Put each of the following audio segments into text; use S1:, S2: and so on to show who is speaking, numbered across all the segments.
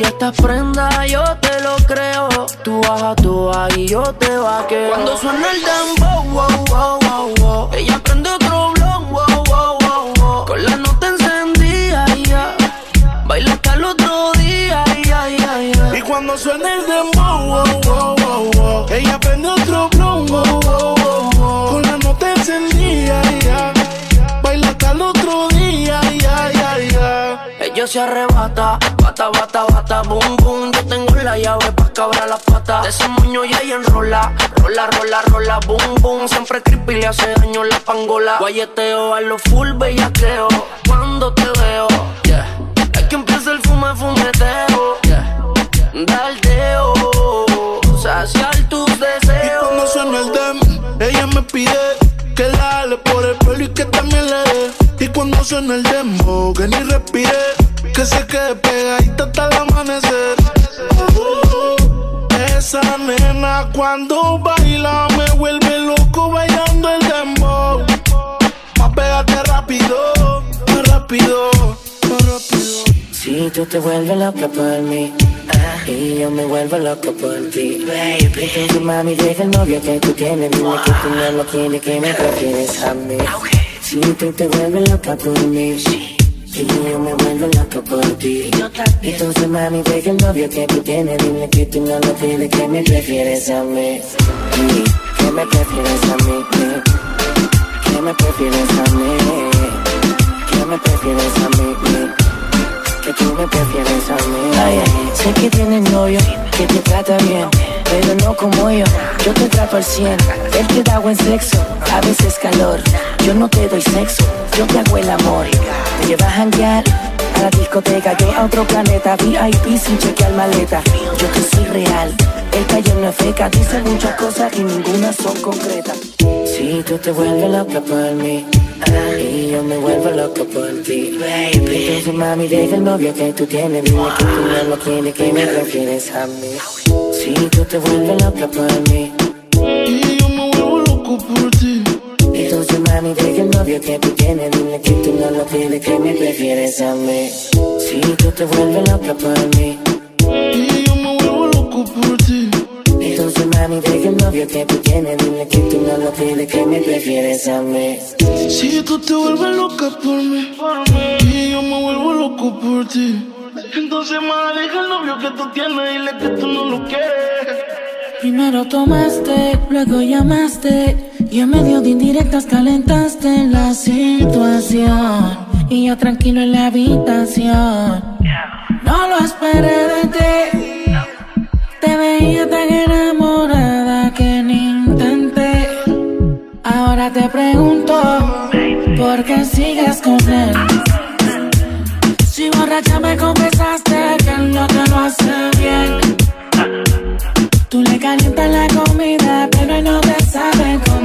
S1: perreo. Que ya estás prenda, yo te lo creo. Tú vas a toa y yo te vaqueo. Cuando suena el dembow, wow, wow, wow, wow. Ella prende otro blon, wow, wow, wow, wow. Con la nota encendida, ya. Baila hasta el otro día, ya, ya, ya.
S2: Y cuando suena el dembow, wow, wow, wow, wow, ella prende otro blon, wow, wow, wow, wow. Con la nota encendida, ya. Baila hasta el otro día, ya, ya, ya.
S1: Ella se arrebata, llave pa' cabrar las patas. De ese moño ya ella enrola, rola, rola, rola, boom, boom. Siempre creepy le hace daño la pangola. Guayeteo a lo full bellaqueo. Cuando te veo, yeah. Es que empieza el fume, fumeteo, yeah. Daldeo, saciar tus
S2: Y
S1: deseos.
S2: cuando suena el dem, ella me pide que la ale por el pelo y que también le dé. Y cuando suena el dembow, que ni respire, que se quede pegadita hasta el amanecer. Uh, esa nena cuando baila me vuelve loco bailando el dembow. Pa' pegarte rápido, más rápido, más rápido.
S1: Si tú te vuelves loca por mí ah, y yo me vuelvo loco por ti, baby. Entonces mami deja el novio que tú tienes, dime que tú no lo quieres, que me prefieres a mí. Si tú te vuelves loca por mí y yo me vuelvo loco por ti, entonces mami deja el novio que tú tienes, dime que tú no lo quieres, que me prefieres a mí. Y que me prefieres a mí, que me prefieres a mí, que me prefieres a mí. Que tú me prefieres a mí. Ay, ay, sé que tienes novio, que te trata bien, pero no como yo. Yo te trato al cien, él te da buen sexo, a veces calor. Yo no te doy sexo, yo te hago el amor. Te llevas a janguear la discoteca, yo a otro planeta, VIP sin chequear maleta. Yo que soy real, el taller no es feca, dice muchas cosas y ninguna son concretas. Si tú te vuelves loca por mí ah, y yo me vuelvo loco por ti, baby. Entonces mami deja el novio que tú tienes, dime que tú no lo quieres, que me prefieres a mí. Si tú te vuelves loca por mí novio que tú tienes, dime que tú no lo quieres, que me prefieres a mí. Si tú te vuelves loca por mí
S2: Y yo me vuelvo loco por ti.
S1: entonces mami deja el novio que tú tienes, dime que tú no lo quieres, que me prefieres a mí.
S2: Si tú te vuelves loca por mí, y yo me vuelvo loco por ti. Entonces, más deja el novio que tú tienes, dile que tú no lo quieres.
S3: Primero tomaste, luego llamaste
S2: Y en medio de indirectas calentaste la situación. Y yo tranquilo en la habitación. No lo esperé de ti. Te veía tan enamorada que ni intenté. Ahora te pregunto, ¿por qué sigues con él? Si borracha me confesaste que él no te lo hace bien. Tú le calientas la comida, pero no te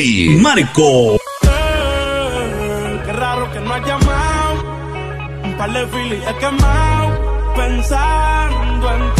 S4: DJ Marco.
S5: Eh, Qué raro que no has llamado. Un par de filis he quemado. Pensando en ti, en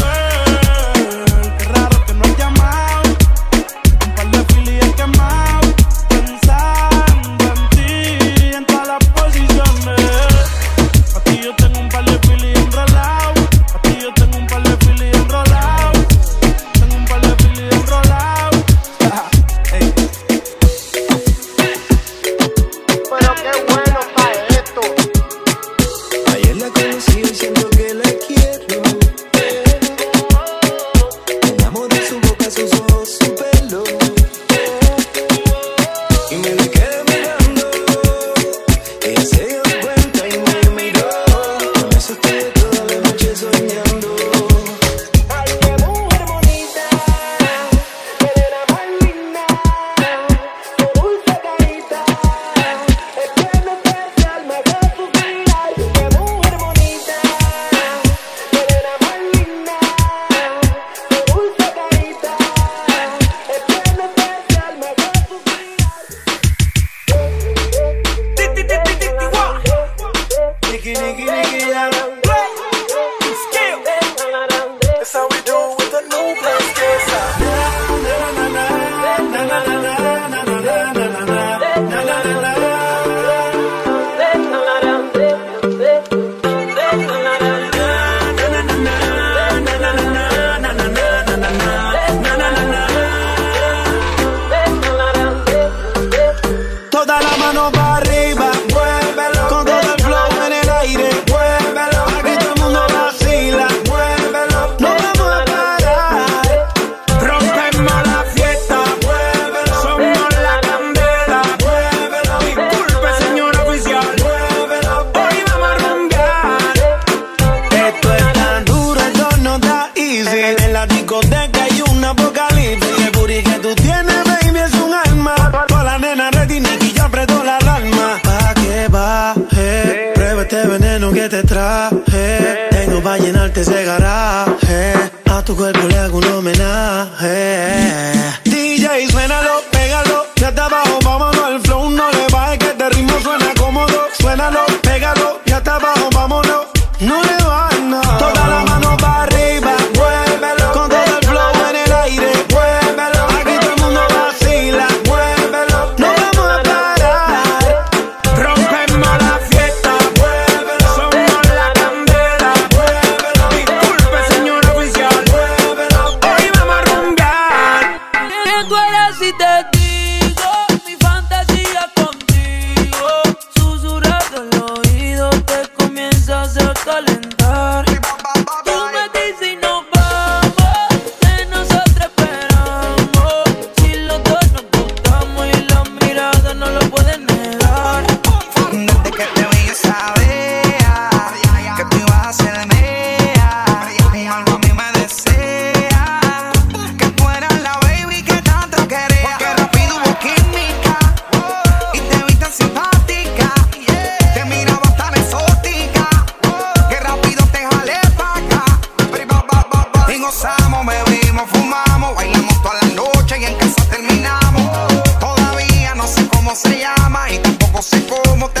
S6: gozamos, bebimos, fumamos, bailamos toda la noche y en casa terminamos. Todavía no sé cómo se llama y tampoco sé cómo te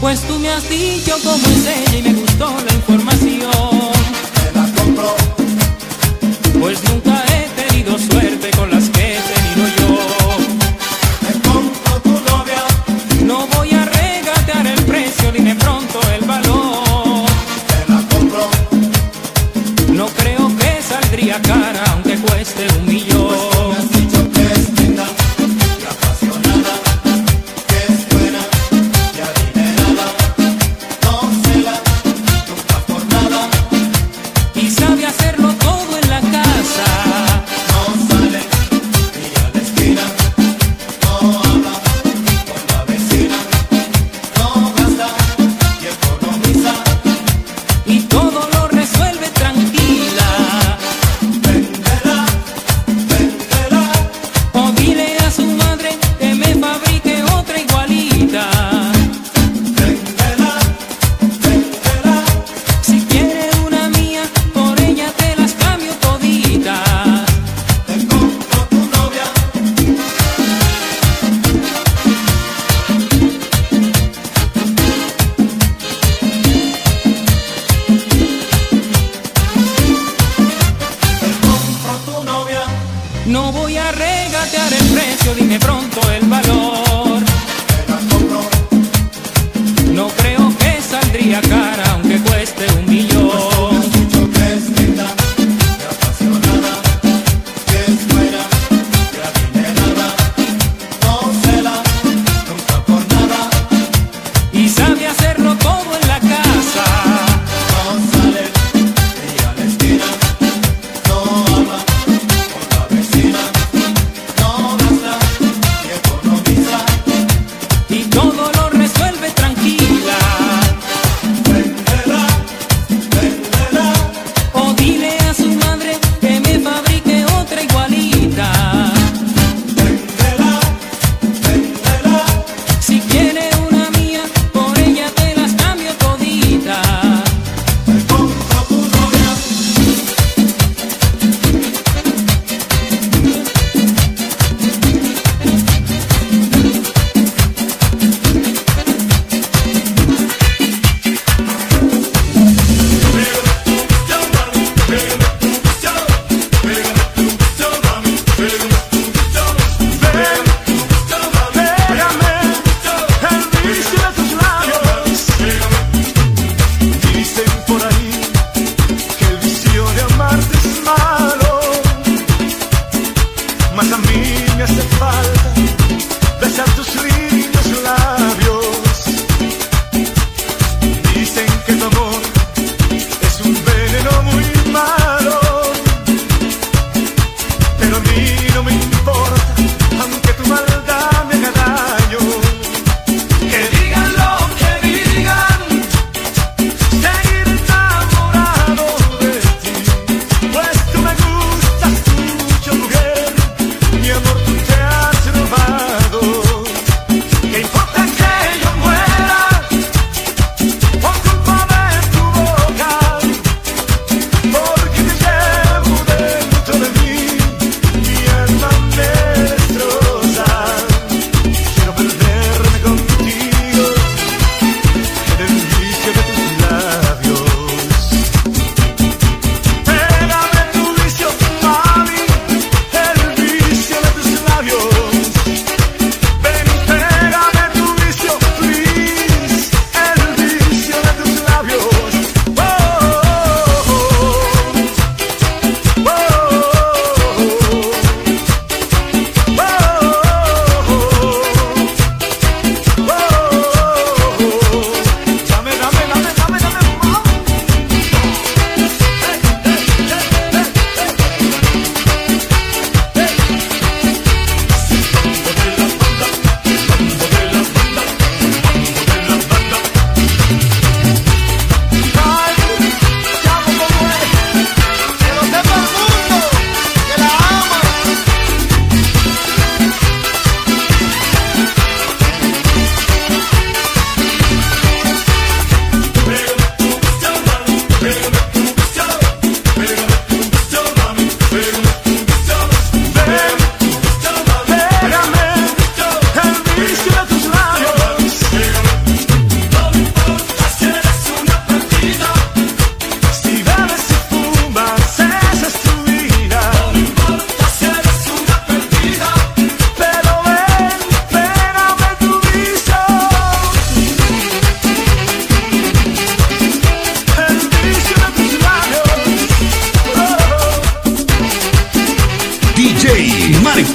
S7: Pues tú me has dicho cómo es ella y me gustó la información.
S5: Me la compro.
S7: Pues nunca he tenido suerte. Alexandria, cara.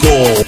S8: México.